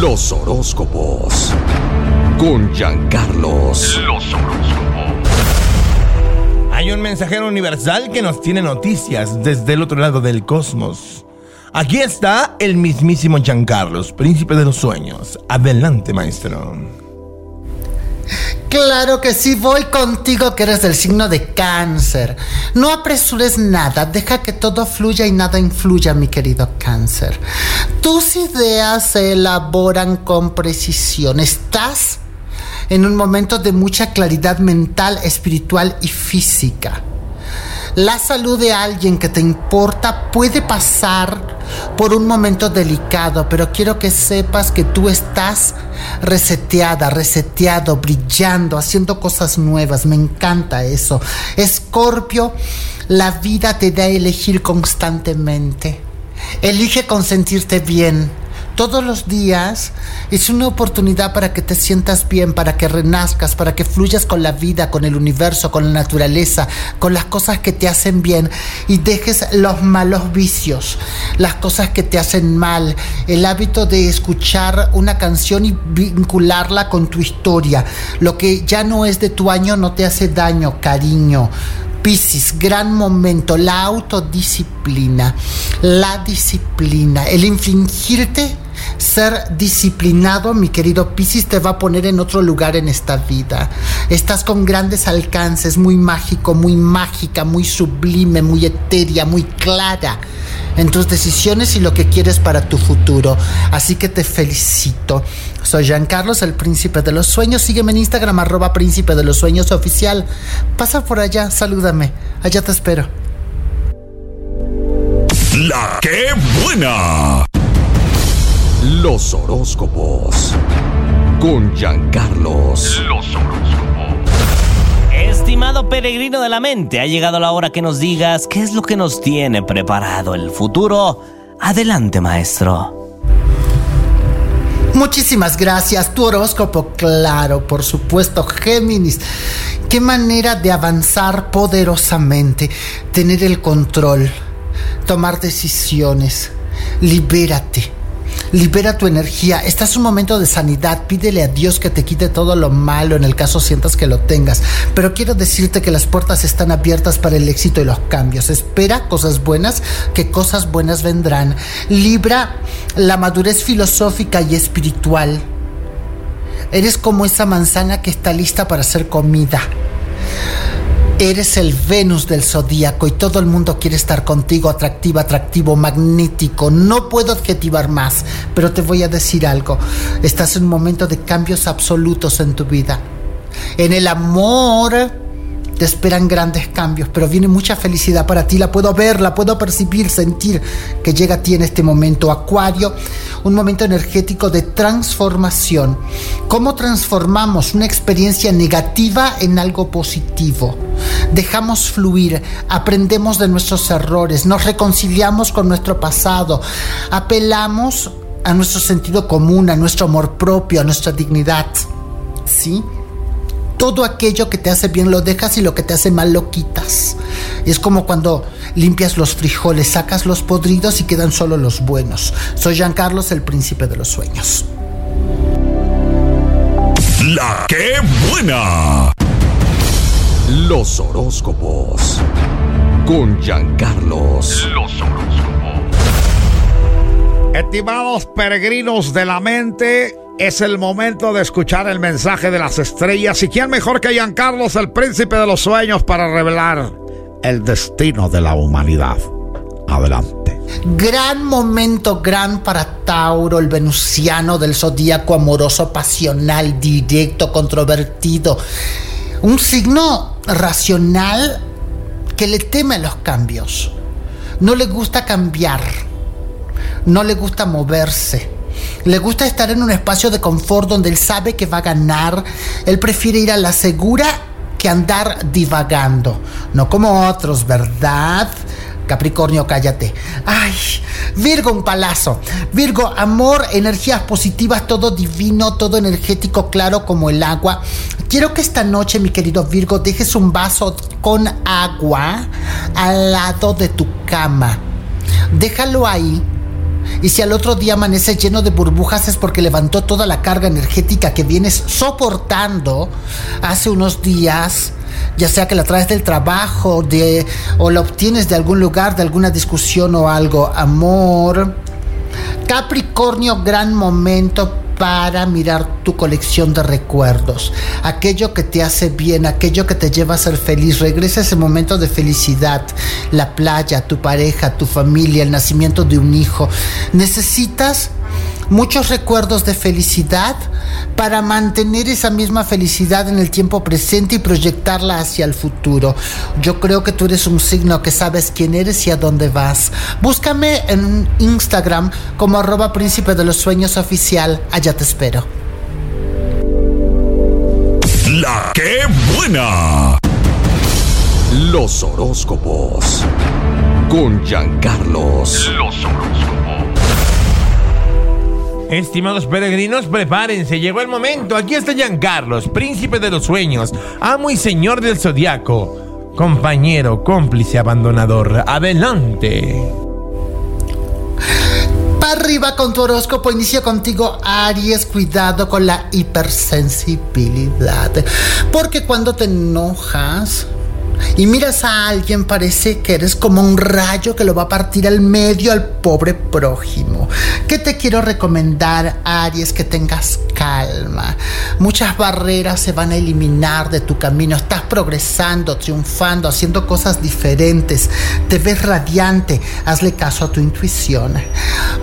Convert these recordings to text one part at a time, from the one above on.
Los horóscopos. Con Giancarlos. Los horóscopos. Hay un mensajero universal que nos tiene noticias desde el otro lado del cosmos. Aquí está el mismísimo Giancarlos, príncipe de los sueños. Adelante, maestro. Claro que sí, voy contigo que eres del signo de cáncer. No apresures nada, deja que todo fluya y nada influya, mi querido cáncer. Tus ideas se elaboran con precisión. Estás en un momento de mucha claridad mental, espiritual y física. La salud de alguien que te importa puede pasar por un momento delicado, pero quiero que sepas que tú estás reseteada, reseteado, brillando, haciendo cosas nuevas. Me encanta eso. Escorpio, la vida te da a elegir constantemente. Elige consentirte bien todos los días es una oportunidad para que te sientas bien, para que renazcas, para que fluyas con la vida, con el universo, con la naturaleza, con las cosas que te hacen bien y dejes los malos vicios, las cosas que te hacen mal, el hábito de escuchar una canción y vincularla con tu historia. Lo que ya no es de tu año no te hace daño, cariño. Piscis, gran momento, la autodisciplina, la disciplina, el infringirte ser disciplinado, mi querido Piscis, te va a poner en otro lugar en esta vida. Estás con grandes alcances, muy mágico, muy mágica, muy sublime, muy etérea, muy clara en tus decisiones y lo que quieres para tu futuro. Así que te felicito. Soy Jean Carlos, el príncipe de los sueños. Sígueme en Instagram, arroba príncipe de los sueños oficial. Pasa por allá, salúdame. Allá te espero. La buena. Los horóscopos. Con Giancarlos. Los horóscopos. Estimado peregrino de la mente, ha llegado la hora que nos digas qué es lo que nos tiene preparado el futuro. Adelante, maestro. Muchísimas gracias. Tu horóscopo, claro, por supuesto, Géminis. Qué manera de avanzar poderosamente, tener el control, tomar decisiones. Libérate libera tu energía. Estás en un momento de sanidad. Pídele a Dios que te quite todo lo malo en el caso sientas que lo tengas. Pero quiero decirte que las puertas están abiertas para el éxito y los cambios. Espera cosas buenas, que cosas buenas vendrán. Libra la madurez filosófica y espiritual. Eres como esa manzana que está lista para ser comida. Eres el Venus del zodíaco y todo el mundo quiere estar contigo, atractivo, atractivo, magnético. No puedo adjetivar más, pero te voy a decir algo. Estás en un momento de cambios absolutos en tu vida. En el amor te esperan grandes cambios, pero viene mucha felicidad para ti. La puedo ver, la puedo percibir, sentir que llega a ti en este momento. Acuario, un momento energético de transformación. ¿Cómo transformamos una experiencia negativa en algo positivo? Dejamos fluir, aprendemos de nuestros errores, nos reconciliamos con nuestro pasado, apelamos a nuestro sentido común, a nuestro amor propio, a nuestra dignidad. ¿Sí? Todo aquello que te hace bien lo dejas y lo que te hace mal lo quitas. Es como cuando limpias los frijoles, sacas los podridos y quedan solo los buenos. Soy Jean Carlos, el príncipe de los sueños. La que buena. Los horóscopos. Con Giancarlos. Los horóscopos. Estimados peregrinos de la mente, es el momento de escuchar el mensaje de las estrellas. ¿Y quién mejor que Giancarlos, el príncipe de los sueños, para revelar el destino de la humanidad? Adelante. Gran momento, gran para Tauro, el venusiano del zodíaco amoroso, pasional, directo, controvertido. Un signo racional que le teme a los cambios. No le gusta cambiar. No le gusta moverse le gusta estar en un espacio de confort donde él sabe que va a ganar. Él prefiere ir a la segura que andar divagando. No como otros, ¿verdad? Capricornio, cállate. Ay, Virgo, un palazo. Virgo, amor, energías positivas, todo divino, todo energético, claro como el agua. Quiero que esta noche, mi querido Virgo, dejes un vaso con agua al lado de tu cama. Déjalo ahí Y si al otro día amanece lleno de burbujas es porque levantó toda la carga energética que vienes soportando hace unos días ya sea que la traes del trabajo de, o la obtienes de algún lugar, de alguna discusión o algo. Amor. Capricornio, gran momento para mirar tu colección de recuerdos, aquello que te hace bien, aquello que te lleva a ser feliz. Regresa ese momento de felicidad, la playa, tu pareja, tu familia, el nacimiento de un hijo. Necesitas muchos recuerdos de felicidad para mantener esa misma felicidad en el tiempo presente y proyectarla hacia el futuro. Yo creo que tú eres un signo que sabes quién eres y a dónde vas. Búscame en Instagram como arroba príncipe de los sueños oficial. Allá te espero. La que buena. Los horóscopos. Con Giancarlos. Los horóscopos. Estimados peregrinos, prepárense, llegó el momento. Aquí está Giancarlos, príncipe de los sueños, amo y señor del zodiaco, compañero, cómplice, abandonador. Adelante. Para arriba con tu horóscopo, inicio contigo, Aries, cuidado con la hipersensibilidad. Porque cuando te enojas, y miras a alguien, parece que eres como un rayo que lo va a partir al medio al pobre prójimo. ¿Qué te quiero recomendar, Aries? Que tengas calma. Muchas barreras se van a eliminar de tu camino. Estás progresando, triunfando, haciendo cosas diferentes. Te ves radiante. Hazle caso a tu intuición.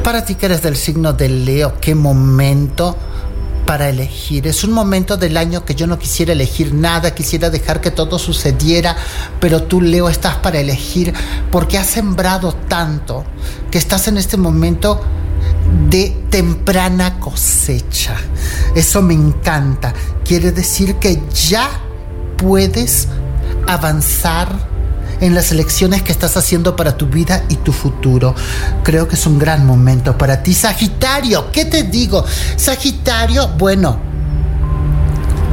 Para ti que eres del signo de Leo, qué momento para elegir. Es un momento del año que yo no quisiera elegir nada, quisiera dejar que todo sucediera, pero tú, Leo, estás para elegir porque has sembrado tanto que estás en este momento de temprana cosecha. Eso me encanta. Quiere decir que ya puedes avanzar en las elecciones que estás haciendo para tu vida y tu futuro. Creo que es un gran momento para ti. Sagitario, ¿qué te digo? Sagitario, bueno,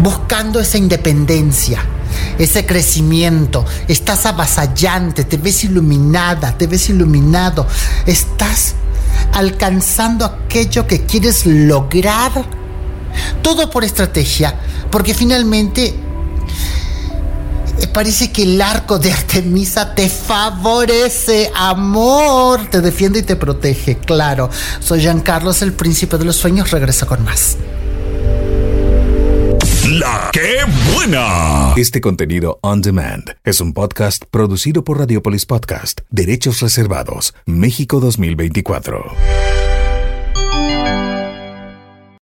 buscando esa independencia ese crecimiento, estás avasallante, te ves iluminada, te ves iluminado, estás alcanzando aquello que quieres lograr, todo por estrategia, porque finalmente parece que el arco de Artemisa te favorece, amor, te defiende y te protege, claro. Soy Jean Carlos, el príncipe de los sueños, regreso con más. Que buena. Este contenido on demand es un podcast producido por Radiopolis Podcast, Derechos Reservados, México 2024.